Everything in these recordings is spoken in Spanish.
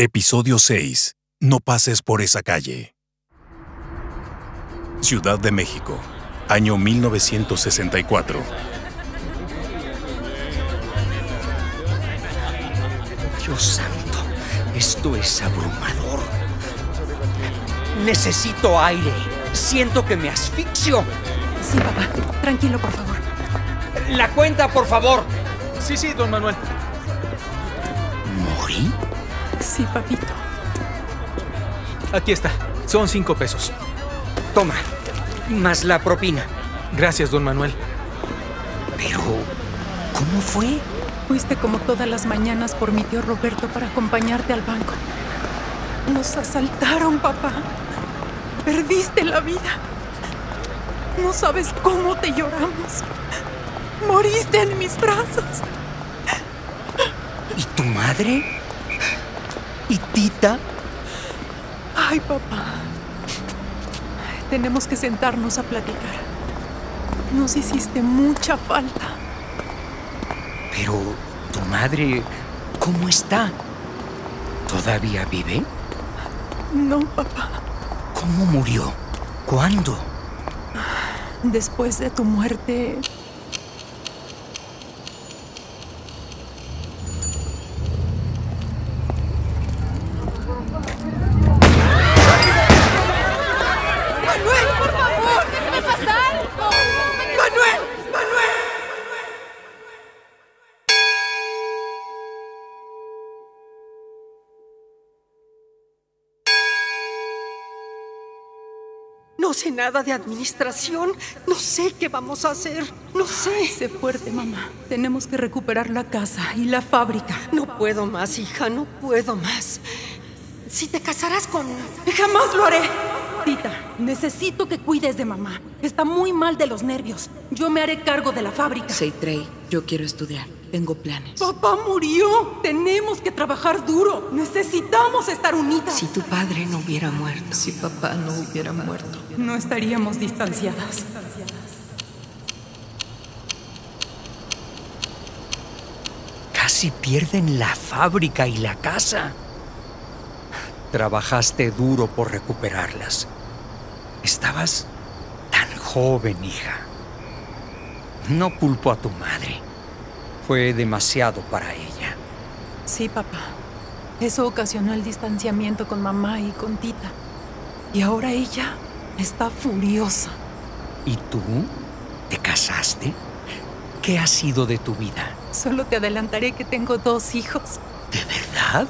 Episodio 6. No pases por esa calle. Ciudad de México, año 1964. Dios santo, esto es abrumador. Necesito aire. Siento que me asfixio. Sí, papá. Tranquilo, por favor. La cuenta, por favor. Sí, sí, don Manuel. Sí, papito. Aquí está. Son cinco pesos. Toma. Más la propina. Gracias, don Manuel. Pero, ¿cómo fue? Fuiste como todas las mañanas por mi tío Roberto para acompañarte al banco. Nos asaltaron, papá. Perdiste la vida. No sabes cómo te lloramos. Moriste en mis brazos. ¿Y tu madre? ¿Y Tita? Ay, papá. Tenemos que sentarnos a platicar. Nos hiciste mucha falta. Pero, ¿tu madre cómo está? ¿Todavía vive? No, papá. ¿Cómo murió? ¿Cuándo? Después de tu muerte, sé nada de administración. No sé qué vamos a hacer. No sé. sé fuerte, mamá. Tenemos que recuperar la casa y la fábrica. No puedo más, hija. No puedo más. Si te casarás con... Jamás lo haré. Tita, necesito que cuides de mamá. Está muy mal de los nervios. Yo me haré cargo de la fábrica. Seitrey, yo quiero estudiar. Tengo planes. Papá murió. Tenemos que trabajar duro. Necesitamos estar unidas. Si tu padre no hubiera muerto. Si papá no hubiera muerto. No estaríamos distanciadas. Casi pierden la fábrica y la casa. Trabajaste duro por recuperarlas. Estabas tan joven, hija. No culpo a tu madre. Fue demasiado para ella. Sí, papá. Eso ocasionó el distanciamiento con mamá y con Tita. Y ahora ella está furiosa. ¿Y tú? ¿Te casaste? ¿Qué ha sido de tu vida? Solo te adelantaré que tengo dos hijos. ¿De verdad?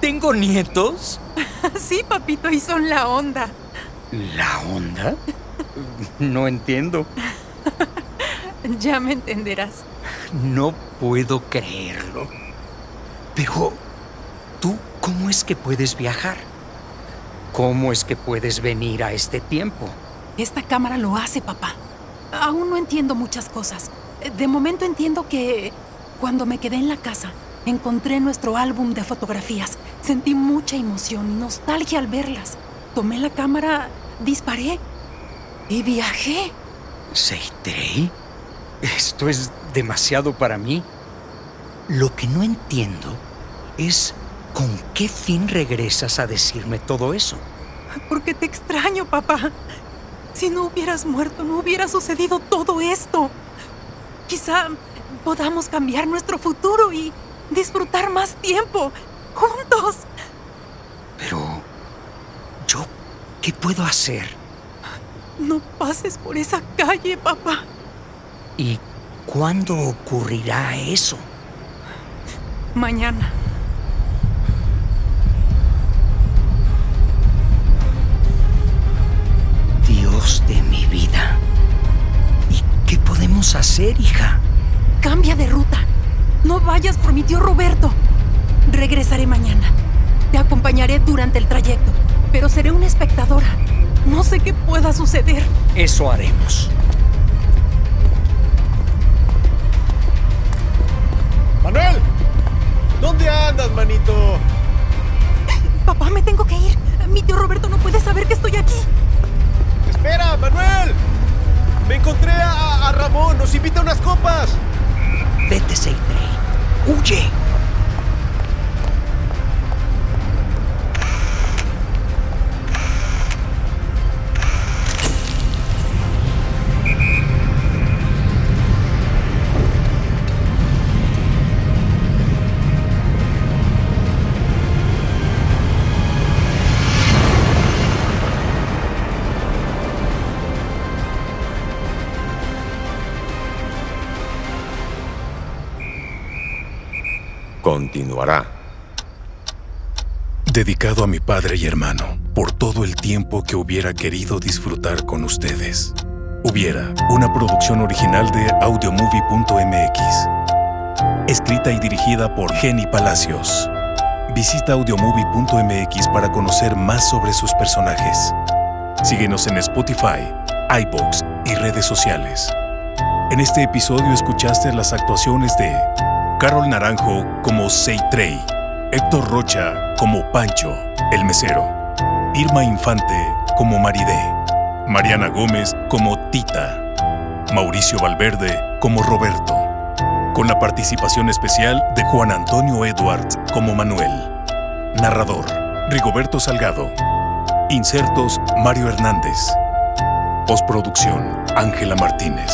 ¿Tengo nietos? sí, papito, y son la onda. ¿La onda? No entiendo. ya me entenderás. No puedo creerlo. Pero, ¿tú cómo es que puedes viajar? ¿Cómo es que puedes venir a este tiempo? Esta cámara lo hace, papá. Aún no entiendo muchas cosas. De momento entiendo que cuando me quedé en la casa, encontré nuestro álbum de fotografías. Sentí mucha emoción y nostalgia al verlas. Tomé la cámara, disparé y viajé. ¿Seitrey? Esto es demasiado para mí. Lo que no entiendo es con qué fin regresas a decirme todo eso. Porque te extraño, papá. Si no hubieras muerto, no hubiera sucedido todo esto. Quizá podamos cambiar nuestro futuro y disfrutar más tiempo juntos. Pero, ¿yo qué puedo hacer? No pases por esa calle, papá. ¿Y cuándo ocurrirá eso? Mañana. Dios de mi vida. ¿Y qué podemos hacer, hija? Cambia de ruta. No vayas por mi tío Roberto. Regresaré mañana. Te acompañaré durante el trayecto, pero seré una espectadora. No sé qué pueda suceder. Eso haremos. ¡Manuel! ¿Dónde andas, manito? Papá, me tengo que ir. Mi tío Roberto no puede saber que estoy aquí. ¡Espera, Manuel! Me encontré a, a Ramón. Nos invita a unas copas. Vete, Seitrey. Huye. Continuará. Dedicado a mi padre y hermano, por todo el tiempo que hubiera querido disfrutar con ustedes. Hubiera, una producción original de audiomovie.mx. Escrita y dirigida por Jenny Palacios. Visita audiomovie.mx para conocer más sobre sus personajes. Síguenos en Spotify, iBox y redes sociales. En este episodio escuchaste las actuaciones de Carol Naranjo como Seitrey, Héctor Rocha como Pancho, el mesero, Irma Infante como Maridé, Mariana Gómez como Tita, Mauricio Valverde como Roberto, con la participación especial de Juan Antonio Edwards como Manuel, narrador Rigoberto Salgado, insertos Mario Hernández, postproducción Ángela Martínez.